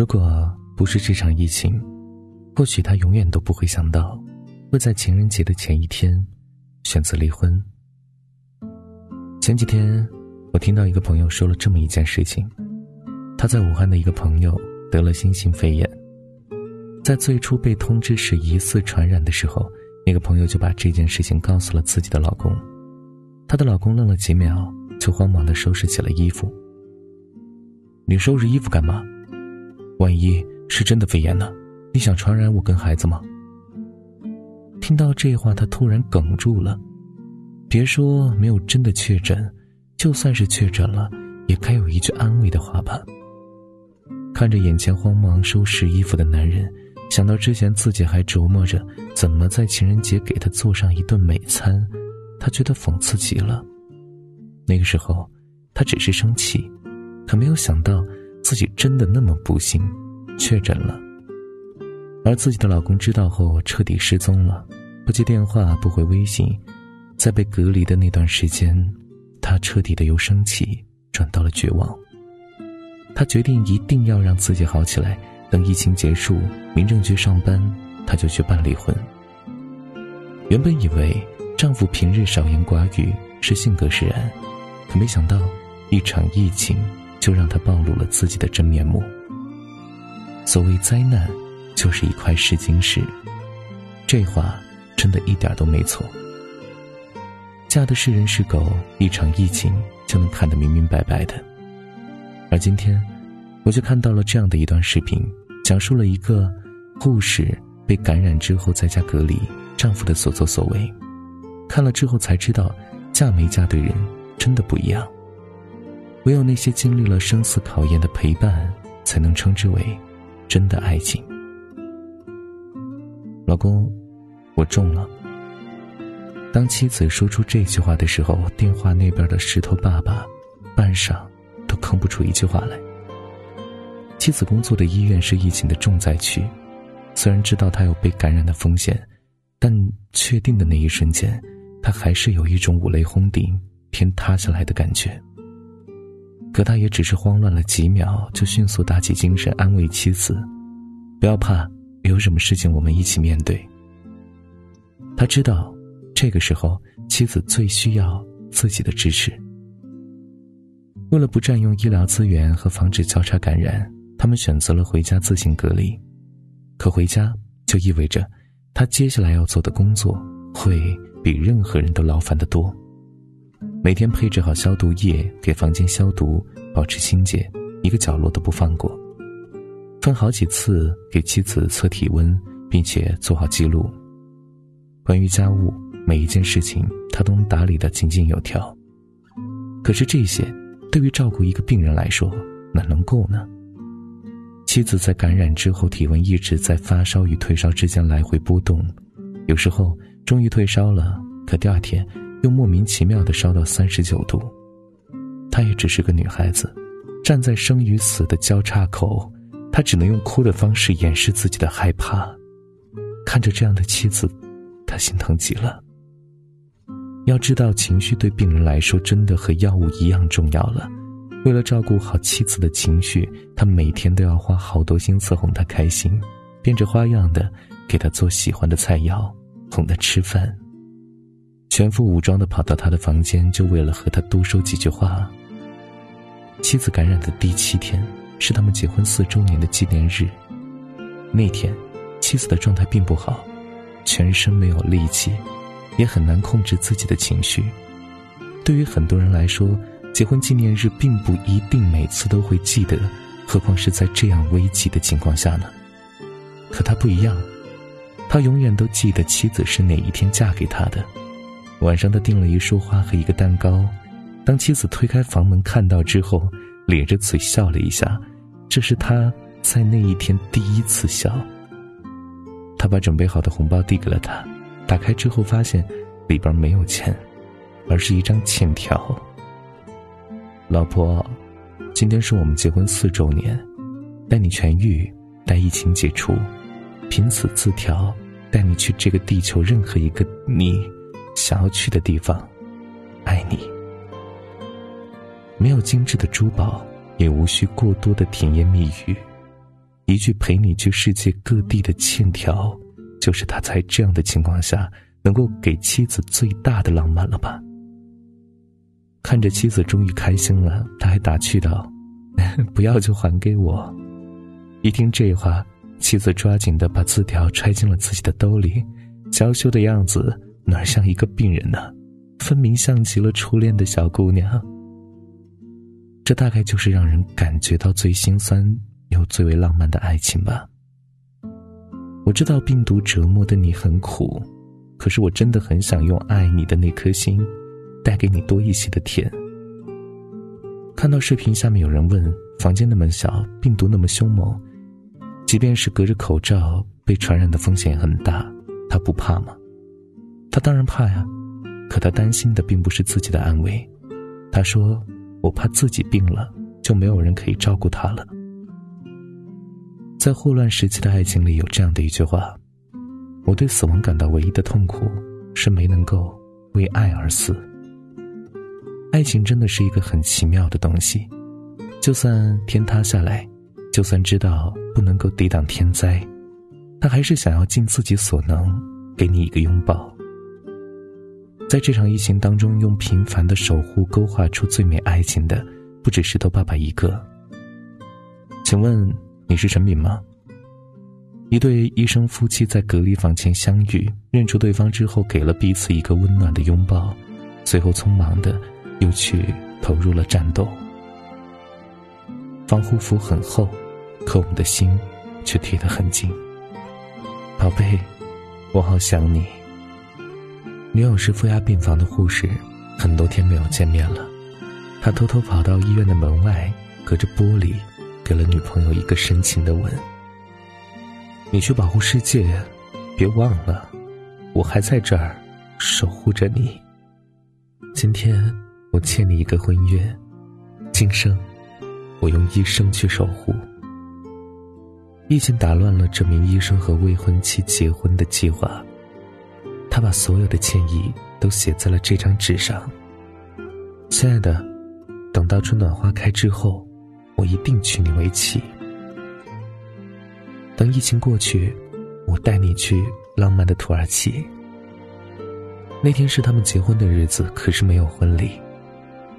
如果不是这场疫情，或许他永远都不会想到，会在情人节的前一天选择离婚。前几天，我听到一个朋友说了这么一件事情：他在武汉的一个朋友得了新型肺炎，在最初被通知是疑似传染的时候，那个朋友就把这件事情告诉了自己的老公。她的老公愣了几秒，就慌忙的收拾起了衣服。你收拾衣服干嘛？万一是真的肺炎呢？你想传染我跟孩子吗？听到这话，他突然哽住了。别说没有真的确诊，就算是确诊了，也该有一句安慰的话吧。看着眼前慌忙收拾衣服的男人，想到之前自己还琢磨着怎么在情人节给他做上一顿美餐，他觉得讽刺极了。那个时候，他只是生气，可没有想到自己真的那么不幸，确诊了。而自己的老公知道后，彻底失踪了，不接电话，不回微信。在被隔离的那段时间，他彻底的由生气转到了绝望。他决定一定要让自己好起来，等疫情结束，民政局上班，他就去办离婚。原本以为丈夫平日少言寡语是性格使然，可没想到一场疫情就让他暴露了自己的真面目。所谓灾难。就是一块试金石，这话真的一点都没错。嫁的是人是狗，一场疫情就能看得明明白白的。而今天，我就看到了这样的一段视频，讲述了一个护士被感染之后在家隔离，丈夫的所作所为。看了之后才知道，嫁没嫁对人真的不一样。唯有那些经历了生死考验的陪伴，才能称之为真的爱情。老公，我中了。当妻子说出这句话的时候，电话那边的石头爸爸半晌都吭不出一句话来。妻子工作的医院是疫情的重灾区，虽然知道他有被感染的风险，但确定的那一瞬间，他还是有一种五雷轰顶、天塌下来的感觉。可他也只是慌乱了几秒，就迅速打起精神安慰妻子：“不要怕。”有什么事情我们一起面对。他知道，这个时候妻子最需要自己的支持。为了不占用医疗资源和防止交叉感染，他们选择了回家自行隔离。可回家就意味着，他接下来要做的工作会比任何人都劳烦得多。每天配置好消毒液，给房间消毒，保持清洁，一个角落都不放过。分好几次给妻子测体温，并且做好记录。关于家务，每一件事情他都能打理得井井有条。可是这些，对于照顾一个病人来说，哪能够呢？妻子在感染之后，体温一直在发烧与退烧之间来回波动，有时候终于退烧了，可第二天又莫名其妙的烧到三十九度。她也只是个女孩子，站在生与死的交叉口。她只能用哭的方式掩饰自己的害怕，看着这样的妻子，他心疼极了。要知道，情绪对病人来说真的和药物一样重要了。为了照顾好妻子的情绪，他每天都要花好多心思哄她开心，变着花样的给她做喜欢的菜肴，哄她吃饭。全副武装的跑到他的房间，就为了和他多说几句话。妻子感染的第七天。是他们结婚四周年的纪念日。那天，妻子的状态并不好，全身没有力气，也很难控制自己的情绪。对于很多人来说，结婚纪念日并不一定每次都会记得，何况是在这样危急的情况下呢？可他不一样，他永远都记得妻子是哪一天嫁给他的。晚上，他订了一束花和一个蛋糕。当妻子推开房门看到之后，咧着嘴笑了一下。这是他在那一天第一次笑。他把准备好的红包递给了他，打开之后发现里边没有钱，而是一张欠条。老婆，今天是我们结婚四周年，待你痊愈，待疫情解除，凭此字条带你去这个地球任何一个你想要去的地方，爱你。没有精致的珠宝。也无需过多的甜言蜜语，一句陪你去世界各地的欠条，就是他在这样的情况下能够给妻子最大的浪漫了吧？看着妻子终于开心了，他还打趣道：“ 不要就还给我。”一听这话，妻子抓紧的把字条揣进了自己的兜里，娇羞的样子哪像一个病人呢？分明像极了初恋的小姑娘。这大概就是让人感觉到最心酸又最为浪漫的爱情吧。我知道病毒折磨的你很苦，可是我真的很想用爱你的那颗心，带给你多一些的甜。看到视频下面有人问：房间那么小，病毒那么凶猛，即便是隔着口罩，被传染的风险很大，他不怕吗？他当然怕呀，可他担心的并不是自己的安危。他说。我怕自己病了，就没有人可以照顾他了。在霍乱时期的爱情里，有这样的一句话：“我对死亡感到唯一的痛苦，是没能够为爱而死。”爱情真的是一个很奇妙的东西，就算天塌下来，就算知道不能够抵挡天灾，他还是想要尽自己所能给你一个拥抱。在这场疫情当中，用平凡的守护勾画出最美爱情的，不止石头爸爸一个。请问你是陈敏吗？一对医生夫妻在隔离房前相遇，认出对方之后，给了彼此一个温暖的拥抱，随后匆忙的又去投入了战斗。防护服很厚，可我们的心却贴得很近。宝贝，我好想你。女友是负压病房的护士，很多天没有见面了。他偷偷跑到医院的门外，隔着玻璃，给了女朋友一个深情的吻。你去保护世界，别忘了，我还在这儿守护着你。今天我欠你一个婚约，今生我用一生去守护。疫情打乱了这名医生和未婚妻结婚的计划。他把所有的歉意都写在了这张纸上。亲爱的，等到春暖花开之后，我一定娶你为妻。等疫情过去，我带你去浪漫的土耳其。那天是他们结婚的日子，可是没有婚礼。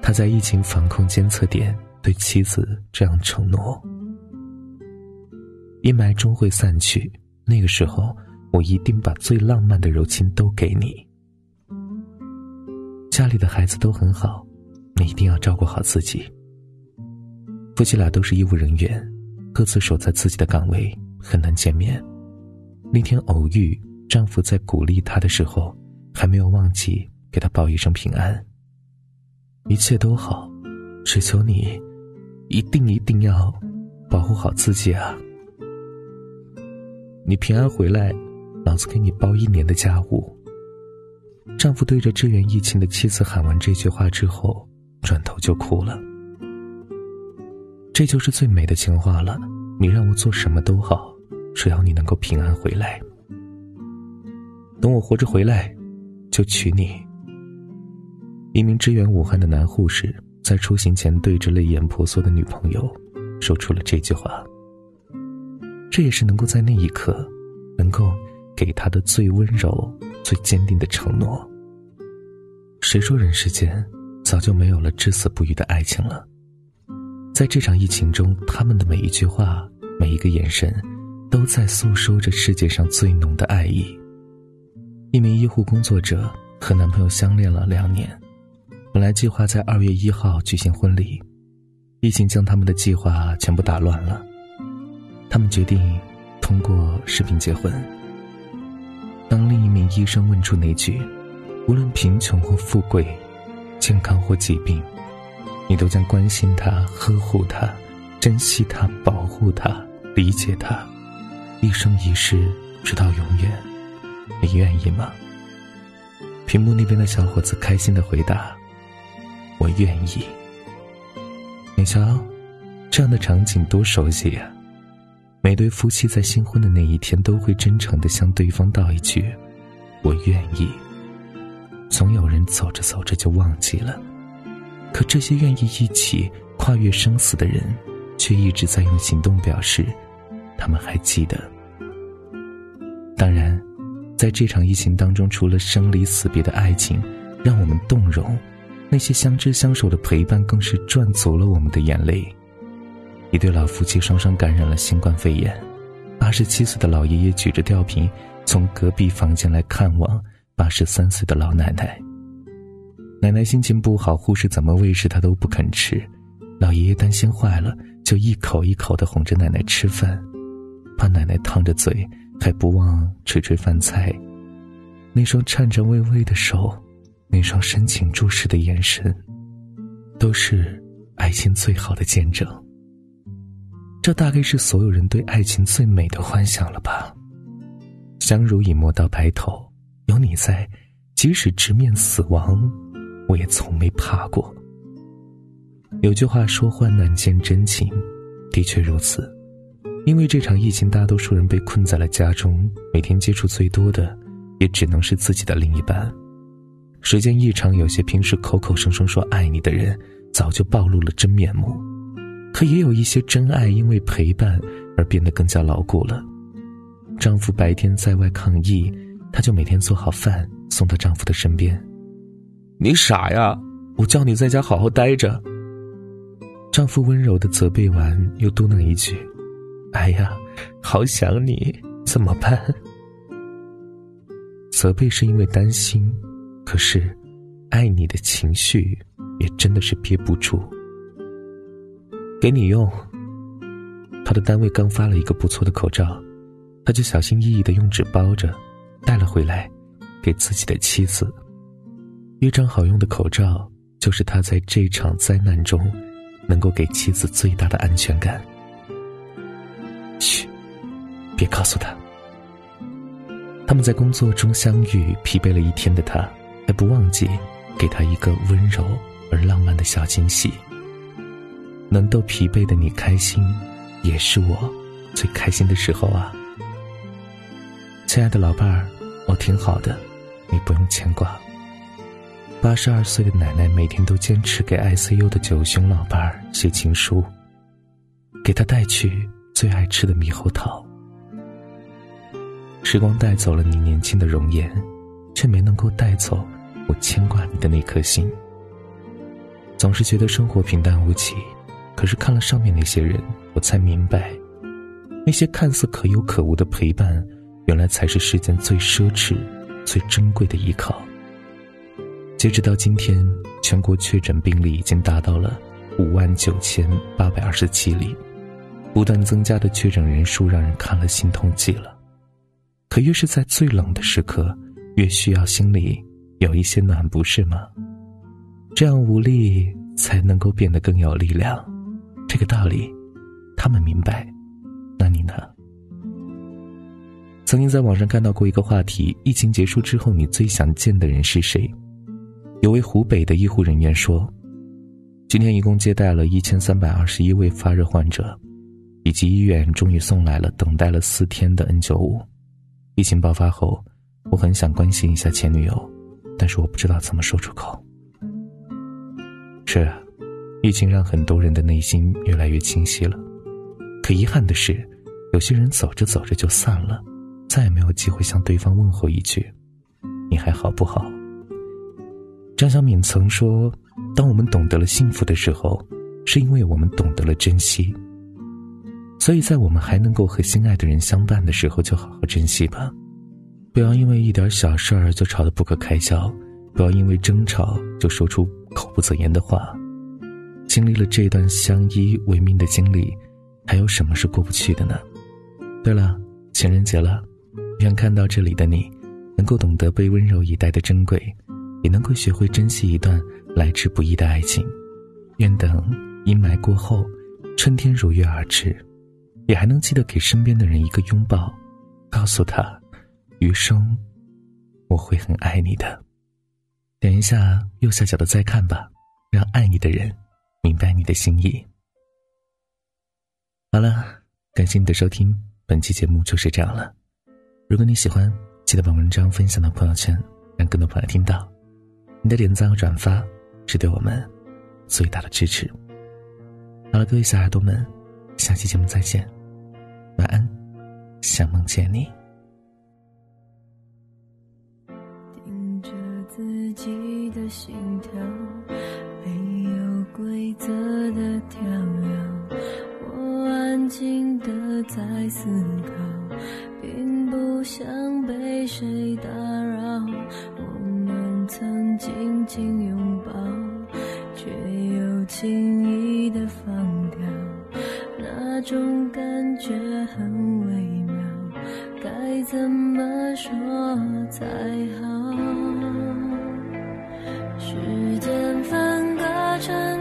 他在疫情防控监测点对妻子这样承诺：阴霾终会散去，那个时候。我一定把最浪漫的柔情都给你。家里的孩子都很好，你一定要照顾好自己。夫妻俩都是医务人员，各自守在自己的岗位，很难见面。那天偶遇，丈夫在鼓励她的时候，还没有忘记给她报一声平安。一切都好，只求你，一定一定要保护好自己啊！你平安回来。老子给你包一年的家务。丈夫对着支援疫情的妻子喊完这句话之后，转头就哭了。这就是最美的情话了。你让我做什么都好，只要你能够平安回来。等我活着回来，就娶你。一名支援武汉的男护士在出行前对着泪眼婆娑的女朋友，说出了这句话。这也是能够在那一刻，能够。给他的最温柔、最坚定的承诺。谁说人世间早就没有了至死不渝的爱情了？在这场疫情中，他们的每一句话、每一个眼神，都在诉说着世界上最浓的爱意。一名医护工作者和男朋友相恋了两年，本来计划在二月一号举行婚礼，疫情将他们的计划全部打乱了。他们决定通过视频结婚。当另一名医生问出那句“无论贫穷或富贵，健康或疾病，你都将关心他、呵护他、珍惜他、保护他、理解他，一生一世，直到永远”，你愿意吗？屏幕那边的小伙子开心的回答：“我愿意。”你瞧，这样的场景多熟悉呀！每对夫妻在新婚的那一天，都会真诚的向对方道一句：“我愿意。”总有人走着走着就忘记了，可这些愿意一起跨越生死的人，却一直在用行动表示：“他们还记得。当然，在这场疫情当中，除了生离死别的爱情让我们动容，那些相知相守的陪伴更是赚足了我们的眼泪。一对老夫妻双双感染了新冠肺炎，八十七岁的老爷爷举着吊瓶从隔壁房间来看望八十三岁的老奶奶。奶奶心情不好，护士怎么喂食她都不肯吃，老爷爷担心坏了，就一口一口的哄着奶奶吃饭，怕奶奶烫着嘴，还不忘捶捶饭菜。那双颤颤巍巍的手，那双深情注视的眼神，都是爱情最好的见证。这大概是所有人对爱情最美的幻想了吧？相濡以沫到白头，有你在，即使直面死亡，我也从没怕过。有句话说：“患难见真情”，的确如此。因为这场疫情，大多数人被困在了家中，每天接触最多的，也只能是自己的另一半。时间一长，有些平时口口声声说爱你的人，早就暴露了真面目。可也有一些真爱因为陪伴而变得更加牢固了。丈夫白天在外抗疫，她就每天做好饭送到丈夫的身边。你傻呀！我叫你在家好好待着。丈夫温柔的责备完，又嘟囔一句：“哎呀，好想你，怎么办？”责备是因为担心，可是爱你的情绪也真的是憋不住。给你用。他的单位刚发了一个不错的口罩，他就小心翼翼的用纸包着，带了回来，给自己的妻子。一张好用的口罩，就是他在这场灾难中，能够给妻子最大的安全感。嘘，别告诉他。他们在工作中相遇，疲惫了一天的他，还不忘记给他一个温柔而浪漫的小惊喜。能逗疲惫的你开心，也是我最开心的时候啊！亲爱的老伴儿，我挺好的，你不用牵挂。八十二岁的奶奶每天都坚持给 ICU 的九旬老伴儿写情书，给他带去最爱吃的猕猴桃。时光带走了你年轻的容颜，却没能够带走我牵挂你的那颗心。总是觉得生活平淡无奇。可是看了上面那些人，我才明白，那些看似可有可无的陪伴，原来才是世间最奢侈、最珍贵的依靠。截止到今天，全国确诊病例已经达到了五万九千八百二十七例，不断增加的确诊人数让人看了心痛极了。可越是在最冷的时刻，越需要心里有一些暖，不是吗？这样无力才能够变得更有力量。这个道理，他们明白。那你呢？曾经在网上看到过一个话题：疫情结束之后，你最想见的人是谁？有位湖北的医护人员说：“今天一共接待了一千三百二十一位发热患者，以及医院终于送来了等待了四天的 N 九五。疫情爆发后，我很想关心一下前女友，但是我不知道怎么说出口。”是啊。疫情让很多人的内心越来越清晰了，可遗憾的是，有些人走着走着就散了，再也没有机会向对方问候一句：“你还好不好？”张小敏曾说：“当我们懂得了幸福的时候，是因为我们懂得了珍惜。所以在我们还能够和心爱的人相伴的时候，就好好珍惜吧，不要因为一点小事儿就吵得不可开交，不要因为争吵就说出口不择言的话。”经历了这段相依为命的经历，还有什么是过不去的呢？对了，情人节了，愿看到这里的你，能够懂得被温柔以待的珍贵，也能够学会珍惜一段来之不易的爱情。愿等阴霾过后，春天如约而至，也还能记得给身边的人一个拥抱，告诉他，余生我会很爱你的。点一下右下角的再看吧，让爱你的人。明白你的心意。好了，感谢你的收听，本期节目就是这样了。如果你喜欢，记得把文章分享到朋友圈，让更多朋友听到。你的点赞和转发是对我们最大的支持。好了，各位小耳朵们，下期节目再见，晚安，想梦见你。心跳，规则的跳跃，我安静的在思考，并不想被谁打扰。我们曾紧紧拥抱，却又轻易的放掉，那种感觉很微妙，该怎么说才好？时间分割成。